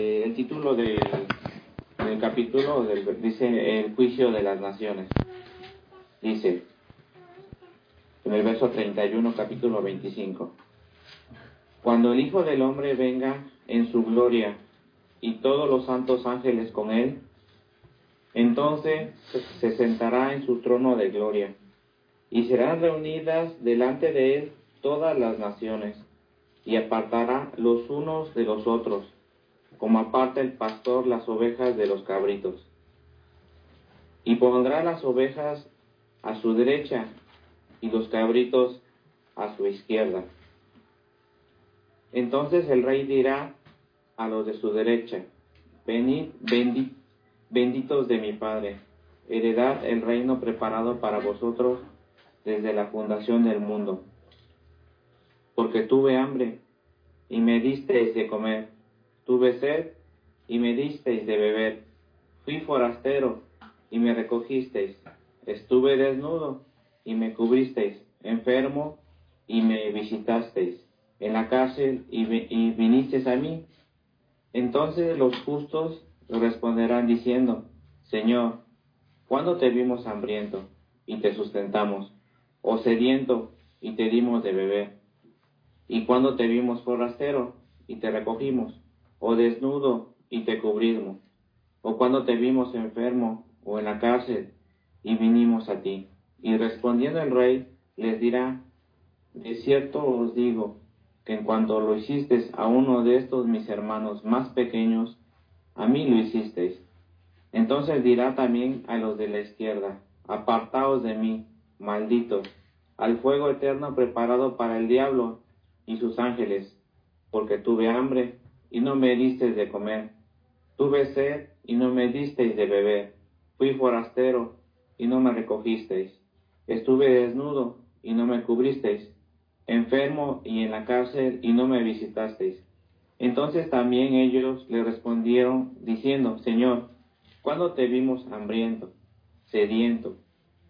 Eh, el título del, del capítulo dice el juicio de las naciones. Dice en el verso 31, capítulo 25. Cuando el Hijo del Hombre venga en su gloria y todos los santos ángeles con él, entonces se sentará en su trono de gloria y serán reunidas delante de él todas las naciones y apartará los unos de los otros, como aparta el pastor las ovejas de los cabritos. Y pondrá las ovejas a su derecha y los cabritos a su izquierda. Entonces el rey dirá a los de su derecha, venid, benditos de mi Padre, heredad el reino preparado para vosotros desde la fundación del mundo. Porque tuve hambre y me disteis de comer, tuve sed y me disteis de beber, fui forastero y me recogisteis, estuve desnudo y me cubristeis, enfermo y me visitasteis, en la cárcel y, y vinisteis a mí. Entonces los justos responderán diciendo, Señor, ¿cuándo te vimos hambriento y te sustentamos? ¿O sediento y te dimos de beber? ¿Y cuándo te vimos forastero y te recogimos? ¿O desnudo y te cubrimos? ¿O cuando te vimos enfermo o en la cárcel y vinimos a ti? Y respondiendo el rey les dirá, de cierto os digo, que en cuanto lo hicisteis a uno de estos mis hermanos más pequeños, a mí lo hicisteis. Entonces dirá también a los de la izquierda, apartaos de mí, malditos, al fuego eterno preparado para el diablo y sus ángeles, porque tuve hambre y no me disteis de comer, tuve sed y no me disteis de beber, fui forastero y no me recogisteis, estuve desnudo y no me cubristeis, enfermo y en la cárcel y no me visitasteis. Entonces también ellos le respondieron diciendo, Señor, ¿cuándo te vimos hambriento, sediento,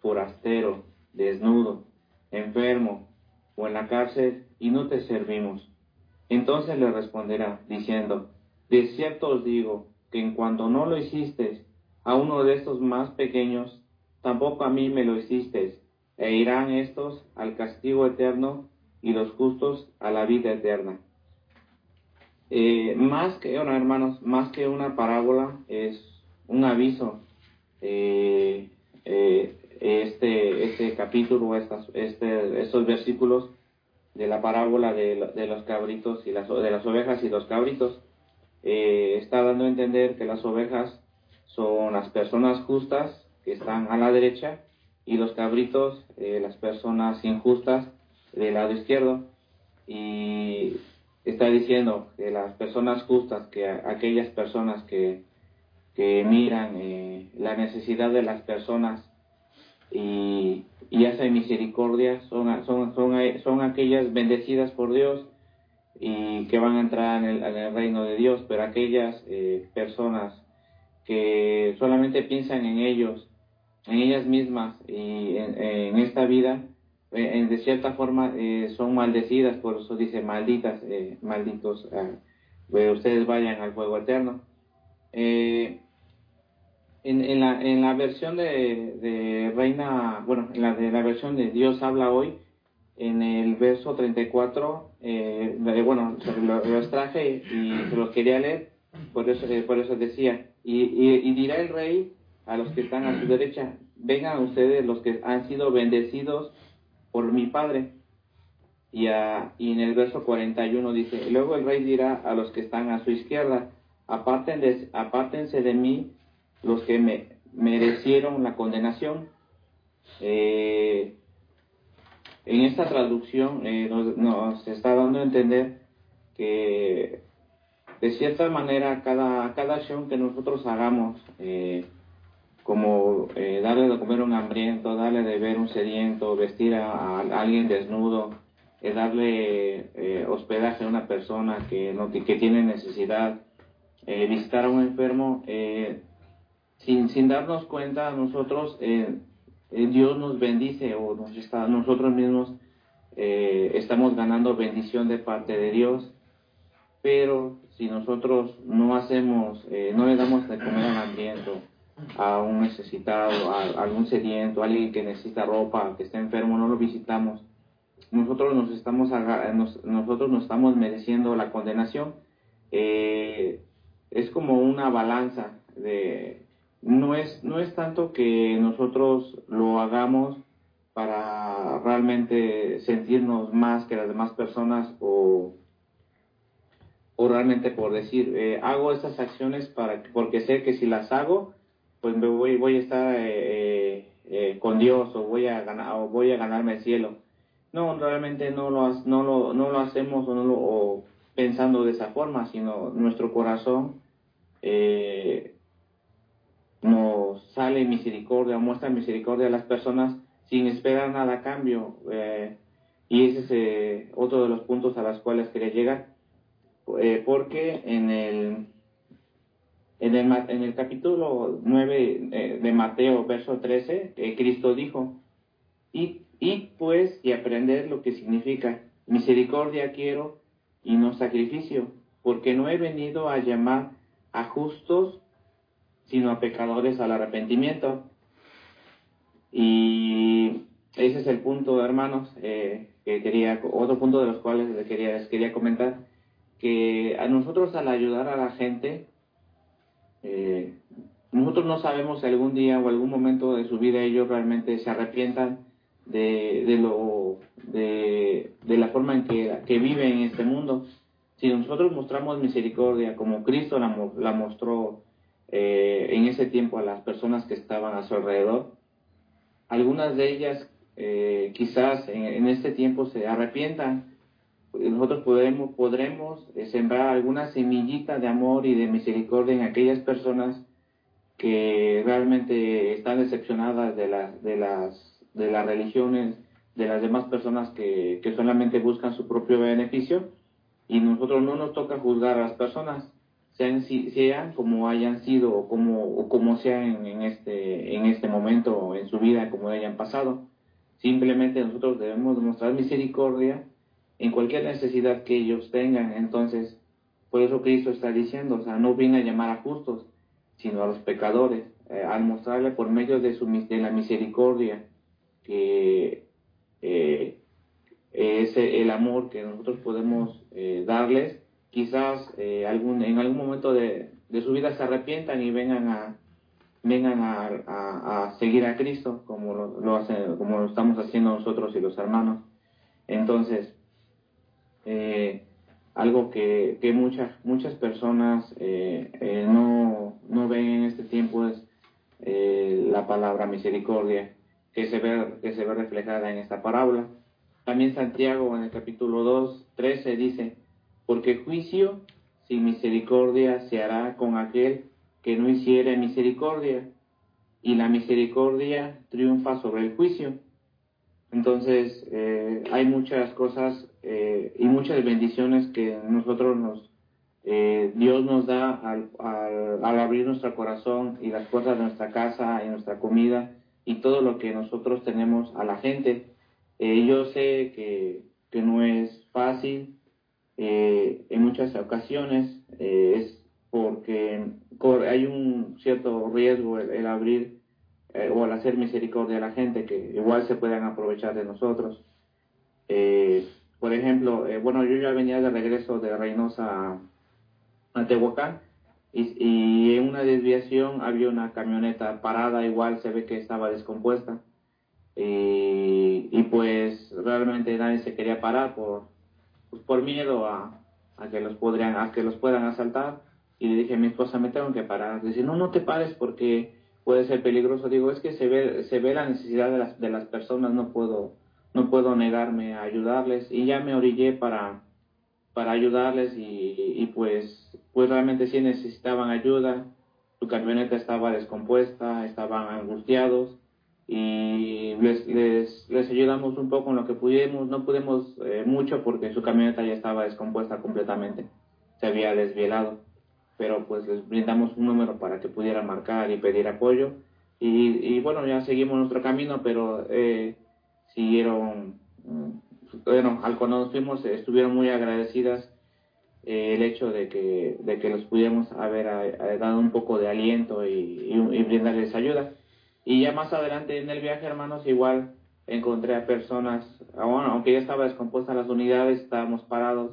forastero, desnudo, enfermo o en la cárcel y no te servimos? Entonces le responderá diciendo, de cierto os digo que en cuanto no lo hicisteis a uno de estos más pequeños, tampoco a mí me lo hicisteis, e irán estos al castigo eterno y los justos a la vida eterna. Eh, más que, hermanos, más que una parábola, es un aviso. Eh, eh, este, este capítulo, estas, este, estos versículos de la parábola de, los cabritos y las, de las ovejas y los cabritos, está dando a entender que las ovejas son las personas justas que están a la derecha y los cabritos, las personas injustas del lado izquierdo. Y está diciendo que las personas justas, que aquellas personas que, que miran eh, la necesidad de las personas y, y hacen misericordia, son, son, son, son aquellas bendecidas por Dios y que van a entrar en el, reino de Dios, pero aquellas eh, personas que solamente piensan en ellos, en ellas mismas y en esta vida, eh, de cierta forma eh, son maldecidas, por eso dice malditas, eh, malditos, ustedes vayan al fuego eterno. En, en, la, en la versión de, Reina, bueno, en la, de la versión de Dios habla hoy, en el verso 34, bueno, lo, lo, extraje y se los quería leer, por eso, por eso decía, y, y dirá el rey a los que están a su derecha, vengan ustedes los que han sido bendecidos por mi Padre. Y, y en el verso 41 dice, luego el rey dirá a los que están a su izquierda, apártense de mí los que me merecieron la condenación. Eh, en esta traducción eh, nos, está dando a entender que de cierta manera cada, cada acción que nosotros hagamos, eh, como eh, darle de comer a un hambriento, darle de ver un sediento, vestir a, alguien desnudo, darle hospedaje a una persona que, no, que tiene necesidad, visitar a un enfermo, sin, sin darnos cuenta nosotros, Dios nos bendice o nos está, nosotros mismos estamos ganando bendición de parte de Dios, pero si nosotros no hacemos, eh, no le damos de comer al hambriento, a un necesitado, a, algún sediento, a alguien que necesita ropa, que está enfermo, no lo visitamos, nosotros nos estamos, nosotros nos estamos mereciendo la condenación. Eh, es como una balanza de no es no es tanto que nosotros lo hagamos para realmente sentirnos más que las demás personas o, o realmente por decir eh, hago estas acciones para porque sé que si las hago pues me voy voy a estar eh, eh, con Dios o voy a ganar o voy a ganarme el cielo. No realmente no lo no lo no lo hacemos o no lo pensando de esa forma sino nuestro corazón nos sale misericordia muestra misericordia a las personas sin esperar nada a cambio. Eh, y ese es eh, otro de los puntos a los cuales quería llegar. Eh, porque en el, en el, capítulo 9 de Mateo, verso 13, Cristo dijo, y, y pues y aprender lo que significa misericordia quiero y no sacrificio, porque no he venido a llamar a justos, sino a pecadores al arrepentimiento. Y ese es el punto, hermanos, eh, que quería, otro punto de los cuales les quería, quería comentar, que a nosotros al ayudar a la gente, eh, nosotros no sabemos si algún día o algún momento de su vida ellos realmente se arrepientan de, de lo, de, de, la forma en que, que viven en este mundo. Si nosotros mostramos misericordia como Cristo la, la mostró eh, en ese tiempo a las personas que estaban a su alrededor, algunas de ellas eh, quizás en, este tiempo se arrepientan. Nosotros podremos, eh, sembrar alguna semillita de amor y de misericordia en aquellas personas que realmente están decepcionadas de, las de, las, de las religiones, de las demás personas que, que solamente buscan su propio beneficio. Y nosotros no nos toca juzgar a las personas, sean, sean como hayan sido o como, o como sean en este, en este momento en su vida, como hayan pasado. Simplemente nosotros debemos demostrar misericordia en cualquier necesidad que ellos tengan. Entonces, por eso Cristo está diciendo, o sea, no viene a llamar a justos, sino a los pecadores, eh, al mostrarle por medio de, su, de la misericordia que eh, es el amor que nosotros podemos eh, darles quizás eh, algún, en algún momento de, su vida se arrepientan y vengan a vengan a, seguir a Cristo como lo, como lo estamos haciendo nosotros y los hermanos. Entonces eh, algo que, muchas muchas personas eh, no, no ven en este tiempo es la palabra misericordia que se ve que se ve reflejada en esta parábola. También Santiago en el capítulo 2 13 dice porque juicio sin misericordia se hará con aquel que no hiciere misericordia, y la misericordia triunfa sobre el juicio. Entonces, eh, hay muchas cosas eh, y muchas bendiciones que nosotros nos, eh, Dios nos da al, al, abrir nuestro corazón y las puertas de nuestra casa y nuestra comida y todo lo que nosotros tenemos a la gente. yo sé que, que no es fácil, eh, en muchas ocasiones eh, es porque hay un cierto riesgo el, abrir eh, o el hacer misericordia a la gente que igual se puedan aprovechar de nosotros. por ejemplo, bueno, yo ya venía de regreso de Reynosa a, Tehuacán y, y, en una desviación había una camioneta parada, igual se ve que estaba descompuesta. Y, y pues realmente nadie se quería parar por, pues por miedo a, a, que los podrían, a que los puedan asaltar. Y le dije a mi esposa, me tengo que parar. Dice, no, no te pares porque puede ser peligroso. Digo, es que se ve, se ve la necesidad de las, de las personas, no puedo, no puedo negarme a ayudarles. Y ya me orillé para, para ayudarles y, y pues, pues realmente sí necesitaban ayuda. Su camioneta estaba descompuesta, estaban angustiados y les, les, les, ayudamos un poco en lo que pudimos. No pudimos eh, mucho porque su camioneta ya estaba descompuesta completamente, se había desvielado, pero pues les brindamos un número para que pudieran marcar y pedir apoyo. Y, y bueno, ya seguimos nuestro camino, pero eh, siguieron, mm, bueno, al cuando nos fuimos estuvieron muy agradecidas eh, el hecho de que, de que los pudiéramos haber dado un poco de aliento y, brindarles ayuda. Y ya más adelante en el viaje, hermanos, igual encontré a personas, ah, bueno, aunque ya estaba descompuesta las unidades, estábamos parados,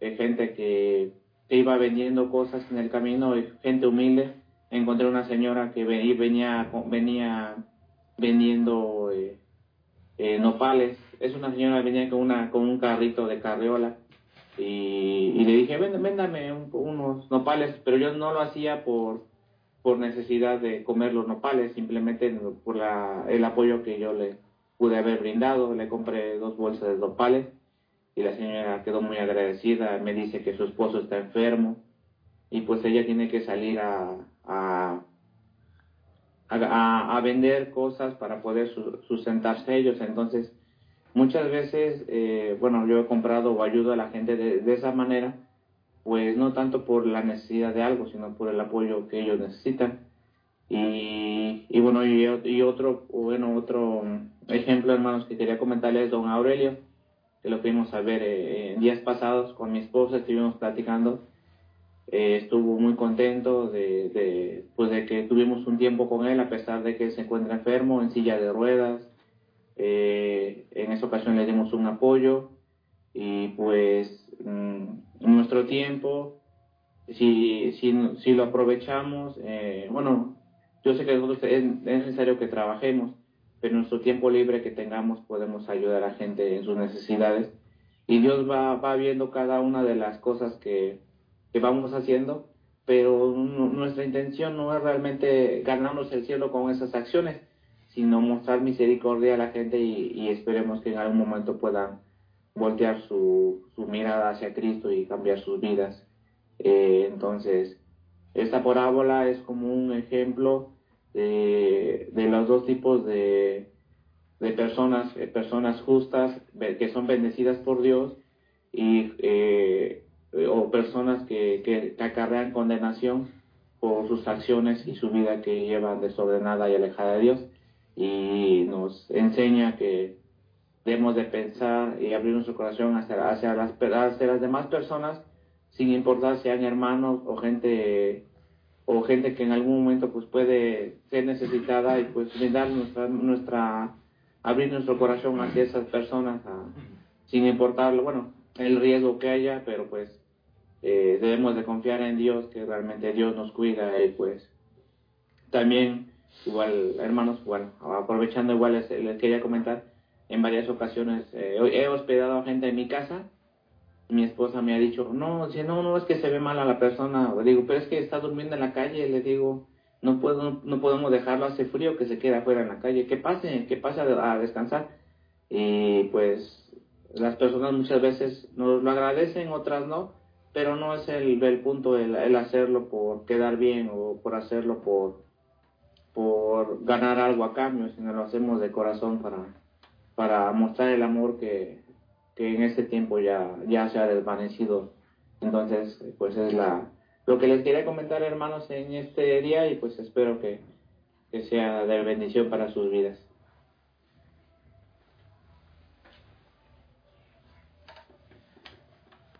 eh, gente que, iba vendiendo cosas en el camino, gente humilde. Encontré una señora que venía, venía vendiendo eh, eh, nopales. Es una señora que venía con, una, con un carrito de carriola y, le dije, véndame unos nopales, pero yo no lo hacía por, por necesidad de comer los nopales, simplemente por la, el apoyo que yo le pude haber brindado. Le compré dos bolsas de nopales y la señora quedó muy agradecida, me dice que su esposo está enfermo y pues ella tiene que salir a, a, a, vender cosas para poder sustentarse ellos. Entonces, muchas veces, eh, bueno, yo he comprado o ayudo a la gente de, esa manera, pues no tanto por la necesidad de algo, sino por el apoyo que ellos necesitan. Y, y bueno, y, otro, bueno, otro ejemplo, hermanos, que quería comentarles es don Aurelio, que lo fuimos a ver eh, días pasados con mi esposa, estuvimos platicando. Eh, estuvo muy contento de, de, pues de que tuvimos un tiempo con él, a pesar de que se encuentra enfermo, en silla de ruedas, eh, en esa ocasión le dimos un apoyo y pues mm, nuestro tiempo, si, si, si lo aprovechamos, eh, bueno, yo sé que nosotros es, necesario que trabajemos, pero nuestro tiempo libre que tengamos podemos ayudar a la gente en sus necesidades. Y Dios va, va viendo cada una de las cosas que, que vamos haciendo, pero nuestra intención no es realmente ganarnos el cielo con esas acciones, sino mostrar misericordia a la gente y, esperemos que en algún momento puedan voltear su, mirada hacia Cristo y cambiar sus vidas. Eh, entonces, esta parábola es como un ejemplo de, los dos tipos de, personas, eh, personas justas que son bendecidas por Dios y eh, o personas que, que, acarrean condenación por sus acciones y su vida que llevan desordenada y alejada de Dios y nos enseña que debemos de pensar y abrir nuestro corazón hacia, hacia, las, hacia las demás personas, sin importar sean hermanos o gente o gente que en algún momento pues puede ser necesitada y pues brindar nuestra, nuestra abrir nuestro corazón hacia esas personas sin importar bueno el riesgo que haya pero pues eh, debemos de confiar en Dios que realmente Dios nos cuida y pues también igual, hermanos, bueno, aprovechando igual les, quería comentar, en varias ocasiones eh, he hospedado a gente en mi casa mi esposa me ha dicho, no, si no, no es que se ve mal a la persona, le digo, pero es que está durmiendo en la calle, le digo, no puedo, no podemos dejarlo, hace frío que se quede afuera en la calle, que pase, que pase a, descansar. Y pues las personas muchas veces nos lo agradecen, otras no, pero no es el, el punto el, el hacerlo por quedar bien o por hacerlo por, por ganar algo a cambio, sino lo hacemos de corazón para, para mostrar el amor que, en este tiempo ya, ya se ha desvanecido. Entonces, pues es la, lo que les quería comentar, hermanos, en este día y pues espero que, que sea de bendición para sus vidas.